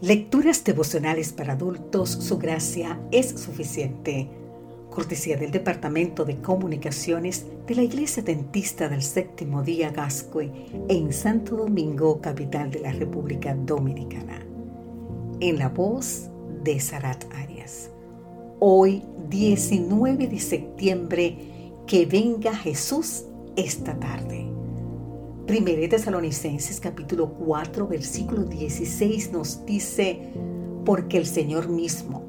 Lecturas devocionales para adultos, su gracia es suficiente. Cortesía del Departamento de Comunicaciones de la Iglesia Dentista del Séptimo Día Gascue en Santo Domingo, capital de la República Dominicana. En la voz de Sarat Arias. Hoy, 19 de septiembre, que venga Jesús esta tarde. Primera de Tesalonicenses capítulo 4 versículo 16 nos dice, porque el Señor mismo,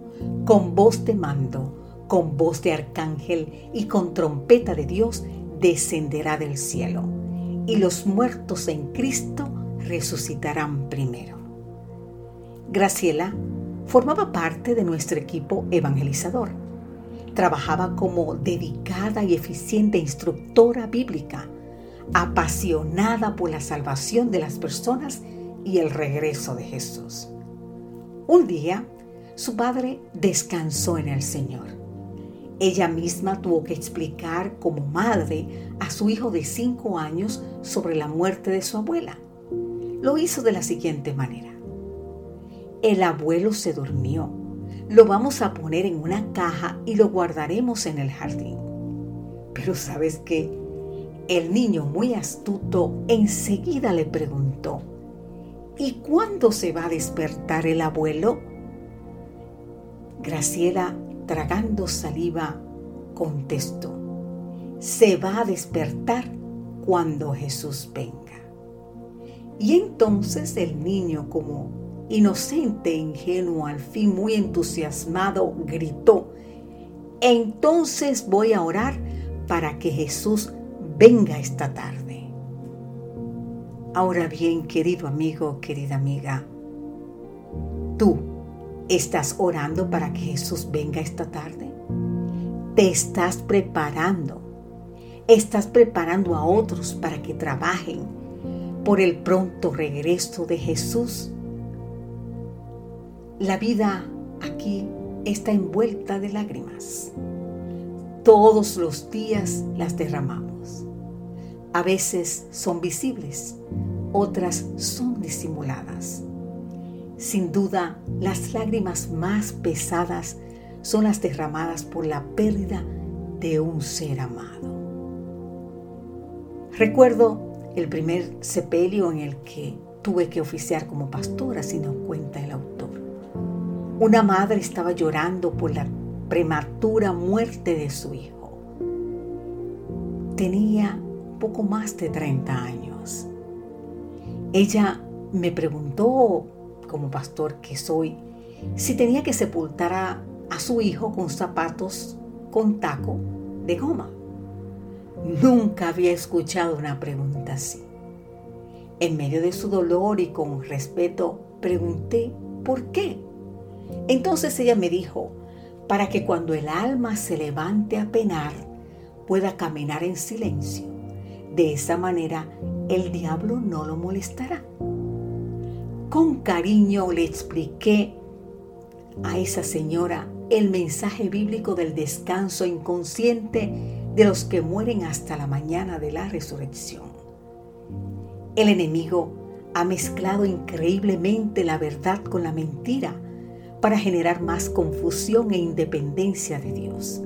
con voz de mando, con voz de arcángel y con trompeta de Dios, descenderá del cielo, y los muertos en Cristo resucitarán primero. Graciela formaba parte de nuestro equipo evangelizador. Trabajaba como dedicada y eficiente instructora bíblica apasionada por la salvación de las personas y el regreso de Jesús. Un día, su padre descansó en el Señor. Ella misma tuvo que explicar como madre a su hijo de cinco años sobre la muerte de su abuela. Lo hizo de la siguiente manera. El abuelo se durmió. Lo vamos a poner en una caja y lo guardaremos en el jardín. Pero sabes qué? El niño, muy astuto, enseguida le preguntó, ¿Y cuándo se va a despertar el abuelo? Graciela, tragando saliva, contestó, se va a despertar cuando Jesús venga. Y entonces el niño, como inocente ingenuo, al fin muy entusiasmado, gritó, entonces voy a orar para que Jesús venga esta tarde. Ahora bien, querido amigo, querida amiga, tú estás orando para que Jesús venga esta tarde. Te estás preparando. Estás preparando a otros para que trabajen por el pronto regreso de Jesús. La vida aquí está envuelta de lágrimas. Todos los días las derramamos. A veces son visibles, otras son disimuladas. Sin duda, las lágrimas más pesadas son las derramadas por la pérdida de un ser amado. Recuerdo el primer sepelio en el que tuve que oficiar como pastora, si nos cuenta el autor. Una madre estaba llorando por la prematura muerte de su hijo. Tenía poco más de 30 años. Ella me preguntó, como pastor que soy, si tenía que sepultar a, su hijo con zapatos con taco de goma. Nunca había escuchado una pregunta así. En medio de su dolor y con respeto pregunté, ¿por qué? Entonces ella me dijo, para que cuando el alma se levante a penar, pueda caminar en silencio de esa manera, el diablo no lo molestará. Con cariño le expliqué a esa señora el mensaje bíblico del descanso inconsciente de los que mueren hasta la mañana de la resurrección. El enemigo ha mezclado increíblemente la verdad con la mentira para generar más confusión e independencia de Dios.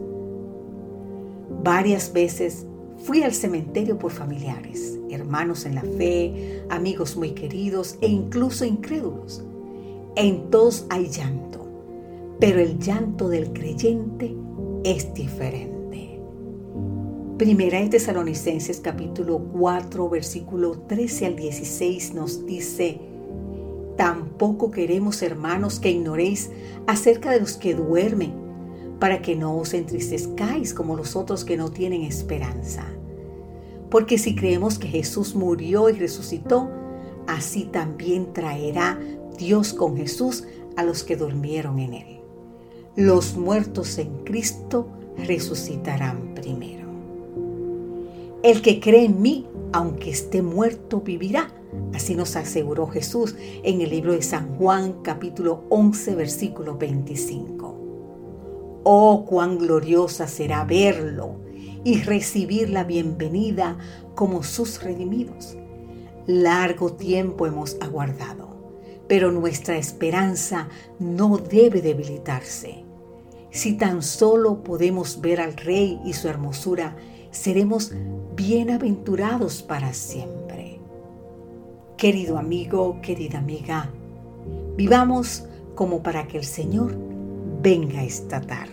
Varias veces Fui al cementerio por familiares, hermanos en la fe, amigos muy queridos e incluso incrédulos. En todos hay llanto, pero el llanto del creyente es diferente. Primera de Tesalonicenses capítulo 4 versículo 13 al 16 nos dice, Tampoco queremos, hermanos, que ignoréis acerca de los que duermen para que no os entristezcáis como los otros que no tienen esperanza. Porque si creemos que Jesús murió y resucitó, así también traerá Dios con Jesús a los que durmieron en él. Los muertos en Cristo resucitarán primero. El que cree en mí, aunque esté muerto, vivirá. Así nos aseguró Jesús en el libro de San Juan capítulo 11 versículo 25. Oh, cuán gloriosa será verlo y recibir la bienvenida como sus redimidos. Largo tiempo hemos aguardado. pero nuestra esperanza no debe debilitarse. Si tan solo podemos ver al Rey y su hermosura, seremos bienaventurados para siempre. Querido amigo, querida amiga, vivamos como para que el Señor venga esta tarde.